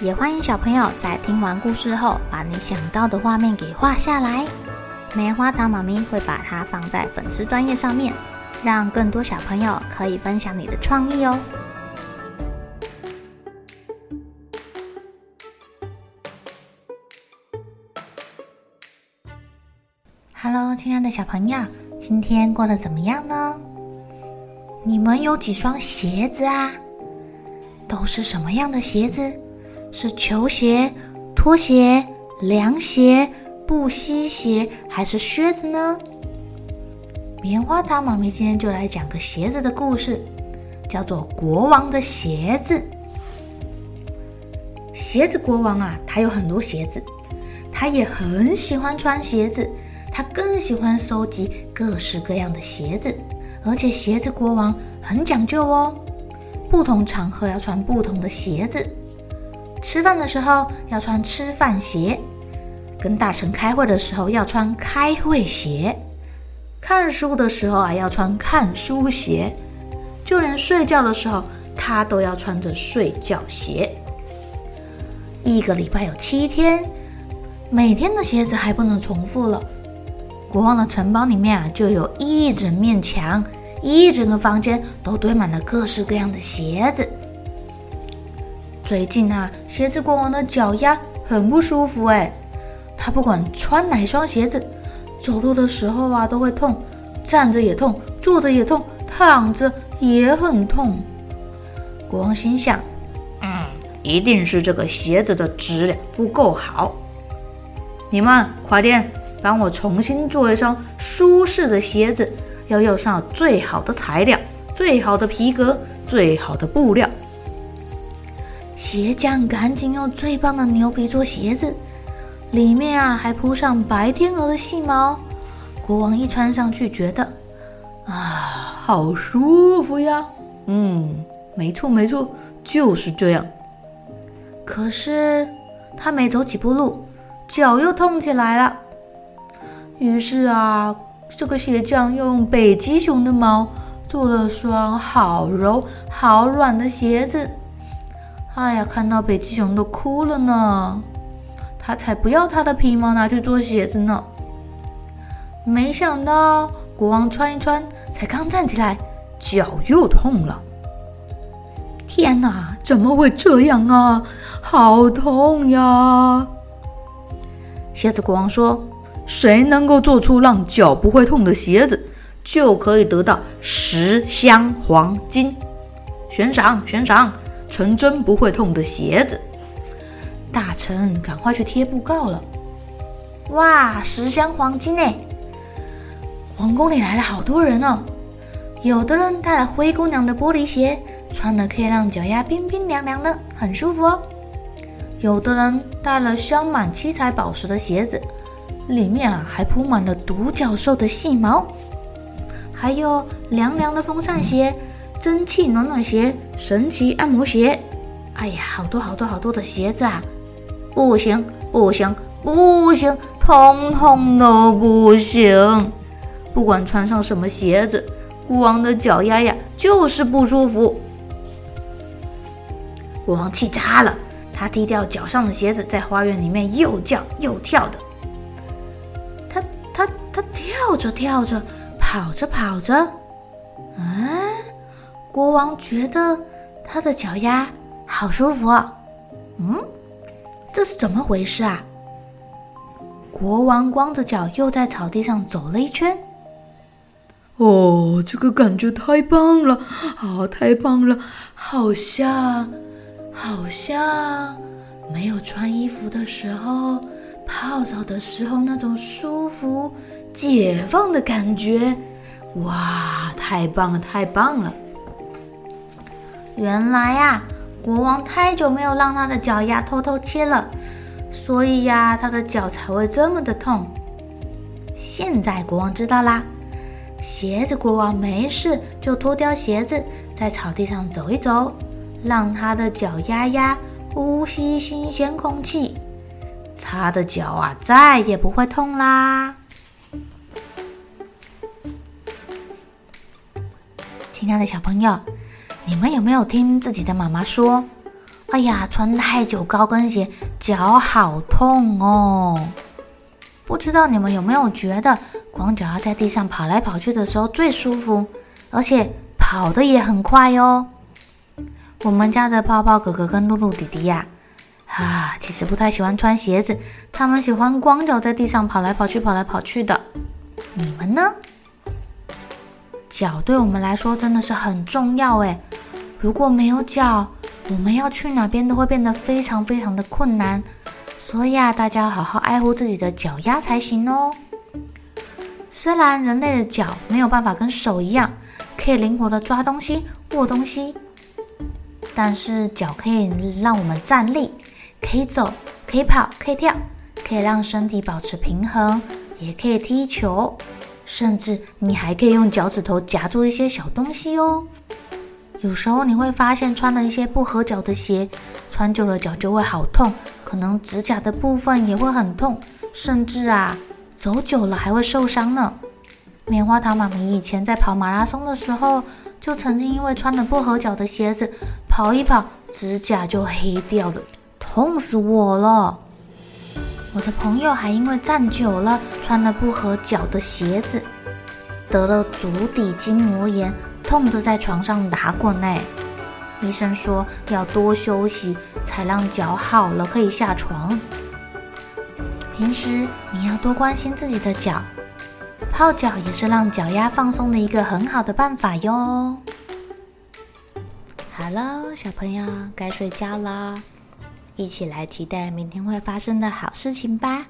也欢迎小朋友在听完故事后，把你想到的画面给画下来。棉花糖妈咪会把它放在粉丝专页上面，让更多小朋友可以分享你的创意哦。Hello，亲爱的小朋友，今天过得怎么样呢？你们有几双鞋子啊？都是什么样的鞋子？是球鞋、拖鞋、凉鞋、布鞋鞋，还是靴子呢？棉花糖妈咪今天就来讲个鞋子的故事，叫做《国王的鞋子》。鞋子国王啊，他有很多鞋子，他也很喜欢穿鞋子，他更喜欢收集各式各样的鞋子，而且鞋子国王很讲究哦，不同场合要穿不同的鞋子。吃饭的时候要穿吃饭鞋，跟大臣开会的时候要穿开会鞋，看书的时候啊要穿看书鞋，就连睡觉的时候他都要穿着睡觉鞋。一个礼拜有七天，每天的鞋子还不能重复了。国王的城堡里面啊，就有一整面墙，一整个房间都堆满了各式各样的鞋子。最近啊，鞋子国王的脚丫很不舒服哎，他不管穿哪双鞋子，走路的时候啊都会痛，站着也痛，坐着也痛，躺着也很痛。国王心想，嗯，一定是这个鞋子的质量不够好。你们快点帮我重新做一双舒适的鞋子，要用上最好的材料，最好的皮革，最好的布料。鞋匠赶紧用最棒的牛皮做鞋子，里面啊还铺上白天鹅的细毛。国王一穿上去，觉得啊，好舒服呀！嗯，没错没错，就是这样。可是他没走几步路，脚又痛起来了。于是啊，这个鞋匠用北极熊的毛做了双好柔好软的鞋子。哎呀，看到北极熊都哭了呢，他才不要他的皮毛拿去做鞋子呢。没想到国王穿一穿，才刚站起来，脚又痛了。天哪，怎么会这样啊？好痛呀！鞋子国王说：“谁能够做出让脚不会痛的鞋子，就可以得到十箱黄金。悬赏，悬赏！”成真不会痛的鞋子，大臣赶快去贴布告了。哇，十箱黄金呢！皇宫里来了好多人哦，有的人带了灰姑娘的玻璃鞋，穿了可以让脚丫冰冰凉凉的，很舒服哦。有的人带了镶满七彩宝石的鞋子，里面啊还铺满了独角兽的细毛，还有凉凉的风扇鞋。蒸汽暖暖鞋、神奇按摩鞋，哎呀，好多好多好多的鞋子啊！不行不行不行，通通都不行！不管穿上什么鞋子，国王的脚丫呀就是不舒服。国王气炸了，他踢掉脚上的鞋子，在花园里面又叫又跳的。他他他跳着跳着，跑着跑着，嗯。国王觉得他的脚丫好舒服，嗯，这是怎么回事啊？国王光着脚又在草地上走了一圈。哦，这个感觉太棒了，啊，太棒了，好像，好像没有穿衣服的时候，泡澡的时候那种舒服、解放的感觉。哇，太棒了，太棒了！原来呀，国王太久没有让他的脚丫偷偷切了，所以呀，他的脚才会这么的痛。现在国王知道啦，鞋子国王没事就脱掉鞋子，在草地上走一走，让他的脚丫丫呼吸新鲜空气，他的脚啊再也不会痛啦。亲爱的小朋友，你们有没有听自己的妈妈说：“哎呀，穿太久高跟鞋，脚好痛哦。”不知道你们有没有觉得，光脚丫在地上跑来跑去的时候最舒服，而且跑得也很快哦。我们家的泡泡哥哥跟露露弟弟呀，啊，其实不太喜欢穿鞋子，他们喜欢光脚在地上跑来跑去，跑来跑去的。你们呢？脚对我们来说真的是很重要诶，如果没有脚，我们要去哪边都会变得非常非常的困难。所以啊，大家要好好爱护自己的脚丫才行哦。虽然人类的脚没有办法跟手一样，可以灵活的抓东西、握东西，但是脚可以让我们站立，可以走，可以跑，可以跳，可以让身体保持平衡，也可以踢球，甚至你还可以用脚趾头夹住一些小东西哦。有时候你会发现穿了一些不合脚的鞋，穿久了脚就会好痛。可能指甲的部分也会很痛，甚至啊，走久了还会受伤呢。棉花糖妈咪以前在跑马拉松的时候，就曾经因为穿了不合脚的鞋子，跑一跑，指甲就黑掉了，痛死我了。我的朋友还因为站久了，穿了不合脚的鞋子，得了足底筋膜炎，痛得在床上打滚呢。医生说要多休息，才让脚好了可以下床。平时你要多关心自己的脚，泡脚也是让脚丫放松的一个很好的办法哟。好了，小朋友该睡觉了，一起来期待明天会发生的好事情吧。